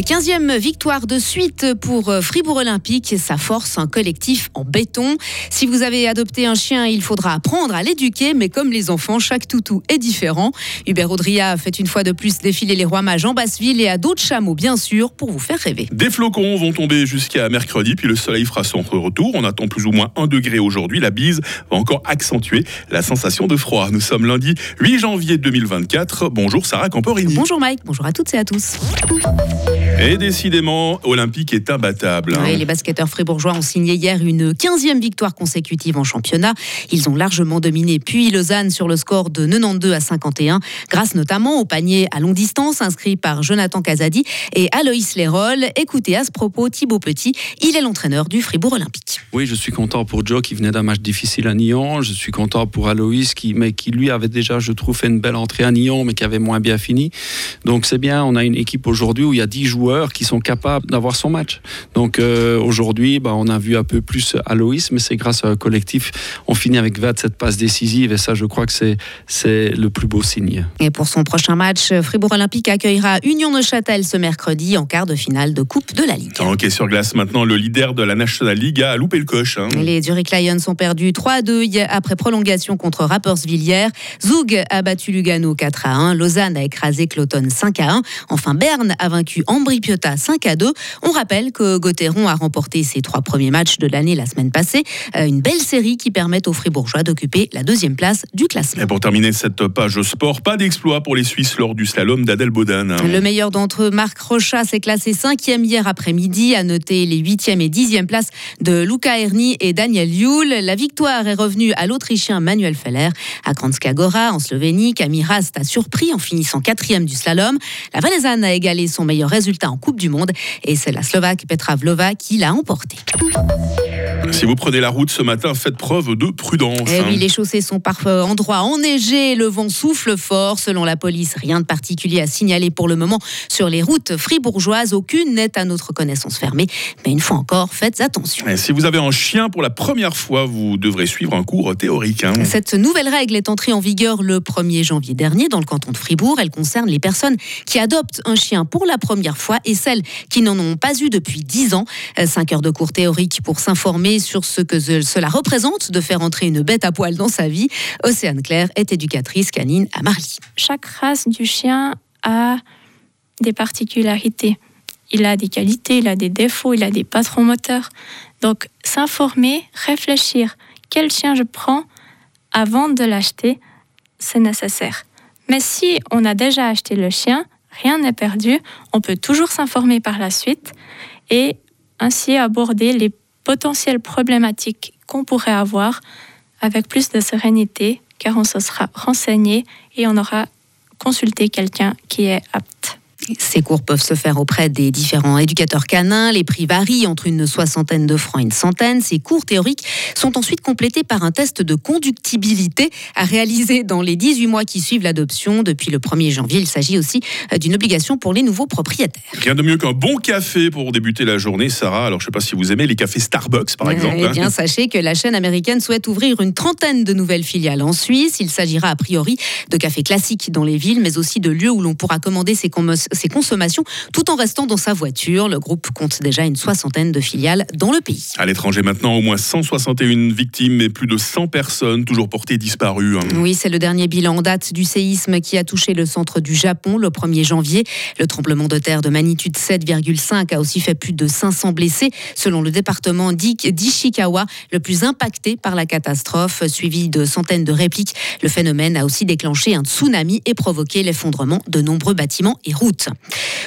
15e victoire de suite pour euh, Fribourg Olympique. Ça force un collectif en béton. Si vous avez adopté un chien, il faudra apprendre à l'éduquer, mais comme les enfants, chaque toutou est différent. Hubert Audria fait une fois de plus défiler les rois mages en Basseville et à d'autres chameaux, bien sûr, pour vous faire rêver. Des flocons vont tomber jusqu'à mercredi, puis le soleil fera son retour. On attend plus ou moins 1 degré aujourd'hui. La bise va encore accentuer la sensation de froid. Nous sommes lundi 8 janvier 2024. Bonjour Sarah Camporini. Bonjour Mike, bonjour à toutes et à tous. Et décidément, Olympique est imbattable. Hein. les basketteurs fribourgeois ont signé hier une 15e victoire consécutive en championnat. Ils ont largement dominé puis Lausanne sur le score de 92 à 51, grâce notamment au panier à longue distance inscrit par Jonathan Casadi et Aloïs Lérol. Écoutez à ce propos Thibaut Petit, il est l'entraîneur du Fribourg Olympique. Oui, je suis content pour Joe qui venait d'un match difficile à Nyon. Je suis content pour Aloïs qui, mais qui lui avait déjà, je trouve, fait une belle entrée à Nyon, mais qui avait moins bien fini. Donc c'est bien, on a une équipe aujourd'hui où il y a 10 joueurs qui sont capables d'avoir son match. Donc euh, aujourd'hui, bah, on a vu un peu plus Aloïs, mais c'est grâce à un collectif. On finit avec 27 passes décisives et ça, je crois que c'est, c'est le plus beau signe. Et pour son prochain match, Fribourg Olympique accueillera Union de Châtel ce mercredi en quart de finale de Coupe de la Ligue. Ok, sur glace maintenant, le leader de la National League a loupé le coche. Hein. Les Zurich Lions ont perdu 3 à 2 après prolongation contre Rapperswiller. Zoug a battu Lugano 4 à 1. Lausanne a écrasé Cloton 5 à 1. Enfin, Berne a vaincu Ambry Piota 5 à 2. On rappelle que Gauthieron a remporté ses trois premiers matchs de l'année la semaine passée. Euh, une belle série qui permet aux Fribourgeois d'occuper la deuxième place du classement. Et pour terminer cette page sport, pas d'exploit pour les Suisses lors du slalom d'Adèle Baudin. Le meilleur d'entre eux, Marc Rocha, s'est classé cinquième hier après-midi. À noter les huitième et dixième places de Luca Erni et Daniel Yule. La victoire est revenue à l'Autrichien Manuel Feller. À Kranjska Gora, en Slovénie, Camille Rast a surpris en finissant quatrième du slalom. La Valaisanne a égalé son meilleur résultat en Coupe du Monde. Et c'est la Slovaque Petra Vlova qui l'a emporté. Si vous prenez la route ce matin, faites preuve de prudence. Eh oui, hein. les chaussées sont parfois endroits enneigés, le vent souffle fort. Selon la police, rien de particulier à signaler pour le moment sur les routes fribourgeoises. Aucune n'est à notre connaissance fermée. Mais une fois encore, faites attention. Et si vous avez un chien pour la première fois, vous devrez suivre un cours théorique. Hein. Cette nouvelle règle est entrée en vigueur le 1er janvier dernier dans le canton de Fribourg. Elle concerne les personnes qui adoptent un chien pour la première fois et celles qui n'en ont pas eu depuis 10 ans. 5 heures de cours théorique pour s'informer sur ce que cela représente de faire entrer une bête à poil dans sa vie. Océane Claire est éducatrice canine à Marly. Chaque race du chien a des particularités. Il a des qualités, il a des défauts, il a des patrons moteurs. Donc s'informer, réfléchir, quel chien je prends avant de l'acheter, c'est nécessaire. Mais si on a déjà acheté le chien, rien n'est perdu, on peut toujours s'informer par la suite et ainsi aborder les potentielles problématiques qu'on pourrait avoir avec plus de sérénité, car on se sera renseigné et on aura consulté quelqu'un qui est apte. Ces cours peuvent se faire auprès des différents éducateurs canins. Les prix varient entre une soixantaine de francs et une centaine. Ces cours théoriques sont ensuite complétés par un test de conductibilité à réaliser dans les 18 mois qui suivent l'adoption. Depuis le 1er janvier, il s'agit aussi euh, d'une obligation pour les nouveaux propriétaires. Rien de mieux qu'un bon café pour débuter la journée, Sarah. Alors, je ne sais pas si vous aimez les cafés Starbucks, par exemple. Eh bien, sachez que la chaîne américaine souhaite ouvrir une trentaine de nouvelles filiales en Suisse. Il s'agira a priori de cafés classiques dans les villes, mais aussi de lieux où l'on pourra commander ses, ses consommations tout en restant dans sa voiture. Le groupe compte déjà une soixantaine de filiales dans le pays. À l'étranger maintenant, au moins 161 victimes et plus de 100 personnes toujours portées disparues. Hein. Oui, c'est le dernier bilan en date du séisme qui a touché le centre du Japon le 1er janvier. Le tremblement de terre de magnitude 7,5 a aussi fait plus de 500 blessés, selon le département d'Ishikawa, le plus impacté par la catastrophe, suivi de centaines de répliques. Le phénomène a aussi déclenché un tsunami et provoqué l'effondrement de nombreux bâtiments et routes.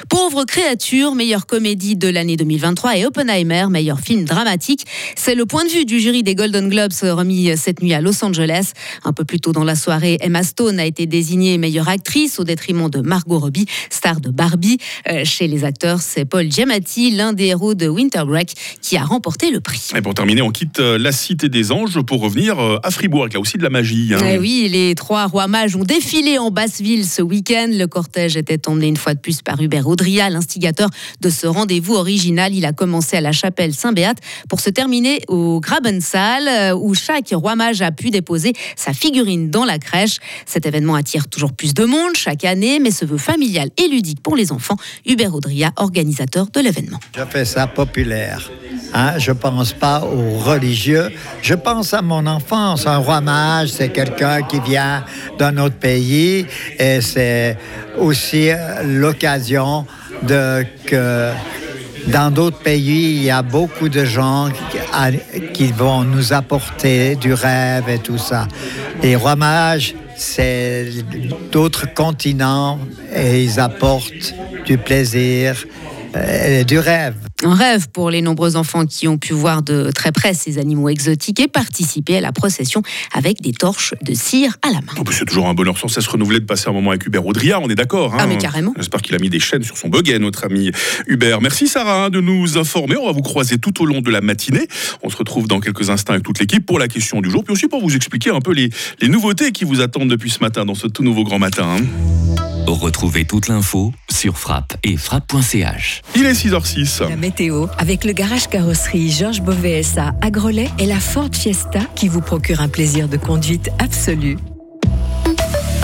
Pauvre créature, meilleure comédie de l'année 2023 et Oppenheimer, meilleur film dramatique. C'est le point de vue du jury des Golden Globes remis cette nuit à Los Angeles. Un peu plus tôt dans la soirée, Emma Stone a été désignée meilleure actrice au détriment de Margot Robbie, star de Barbie. Euh, chez les acteurs, c'est Paul Giamatti, l'un des héros de Winter Break, qui a remporté le prix. Et pour terminer, on quitte euh, la Cité des Anges pour revenir euh, à Fribourg, avec là aussi de la magie. Hein. Eh oui, les trois rois mages ont défilé en Basse-Ville ce week-end. Le cortège était emmené une fois de plus par Hubert Audria, l'instigateur de ce rendez-vous original. Il a commencé à la chapelle Saint-Béat pour se terminer au Grabensaal euh, où chaque roi mage a pu déposer sa figurine dans la crèche. Cet événement attire toujours plus de monde chaque année, mais se veut familial et ludique pour les enfants. Hubert Audria, organisateur de l'événement. Je fais ça populaire. Hein, je pense pas aux religieux. Je pense à mon enfance. Un roi mage, c'est quelqu'un qui vient d'un autre pays et c'est aussi l'occasion de que dans d'autres pays, il y a beaucoup de gens qui, vont nous apporter du rêve et tout ça. Les rois mages, c'est d'autres continents et ils apportent du plaisir et du rêve. Un rêve pour les nombreux enfants qui ont pu voir de très près ces animaux exotiques et participer à la procession avec des torches de cire à la main. Oh, c'est toujours un bonheur sans cesse renouvelé de passer un moment avec Hubert Audria, on est d'accord. Hein ah mais carrément. J'espère qu'il a mis des chaînes sur son bugget, notre ami Hubert. Merci Sarah hein, de nous informer. On va vous croiser tout au long de la matinée. On se retrouve dans quelques instants avec toute l'équipe pour la question du jour, puis aussi pour vous expliquer un peu les, les nouveautés qui vous attendent depuis ce matin dans ce tout nouveau grand matin. Hein. Retrouvez toute l'info sur frappe et frappe.ch. Il est 6h06. La météo avec le garage carrosserie Georges Beauvais à Grelais et la Ford Fiesta qui vous procure un plaisir de conduite absolu.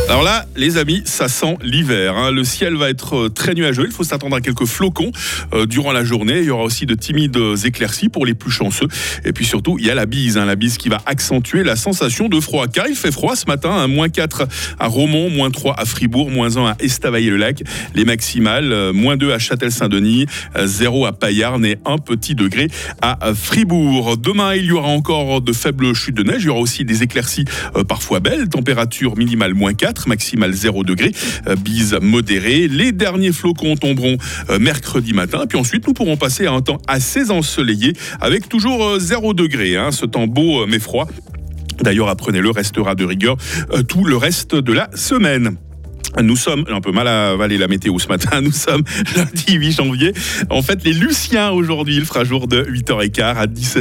Alors là, les amis, ça sent l'hiver. Hein. Le ciel va être euh, très nuageux. Il faut s'attendre à quelques flocons euh, durant la journée. Il y aura aussi de timides éclaircies pour les plus chanceux. Et puis surtout, il y a la bise. Hein. La bise qui va accentuer la sensation de froid. Car il fait froid ce matin. Hein. Moins 4 à Romont, moins 3 à Fribourg, moins 1 à Estavayer-le-Lac. Les maximales, euh, moins 2 à Châtel-Saint-Denis, 0 à Payarn et 1 petit degré à Fribourg. Demain, il y aura encore de faibles chutes de neige. Il y aura aussi des éclaircies parfois belles. Température minimale moins 4 maximale 0 degré, euh, bise modérée. Les derniers flocons tomberont euh, mercredi matin, puis ensuite nous pourrons passer à un temps assez ensoleillé avec toujours 0 euh, degré. Hein. Ce temps beau mais froid. D'ailleurs, apprenez-le, restera de rigueur tout le reste de la semaine. Nous sommes, un peu mal à avaler la météo ce matin, nous sommes lundi 8 janvier. En fait, les Luciens aujourd'hui, il fera jour de 8h15 à 17h.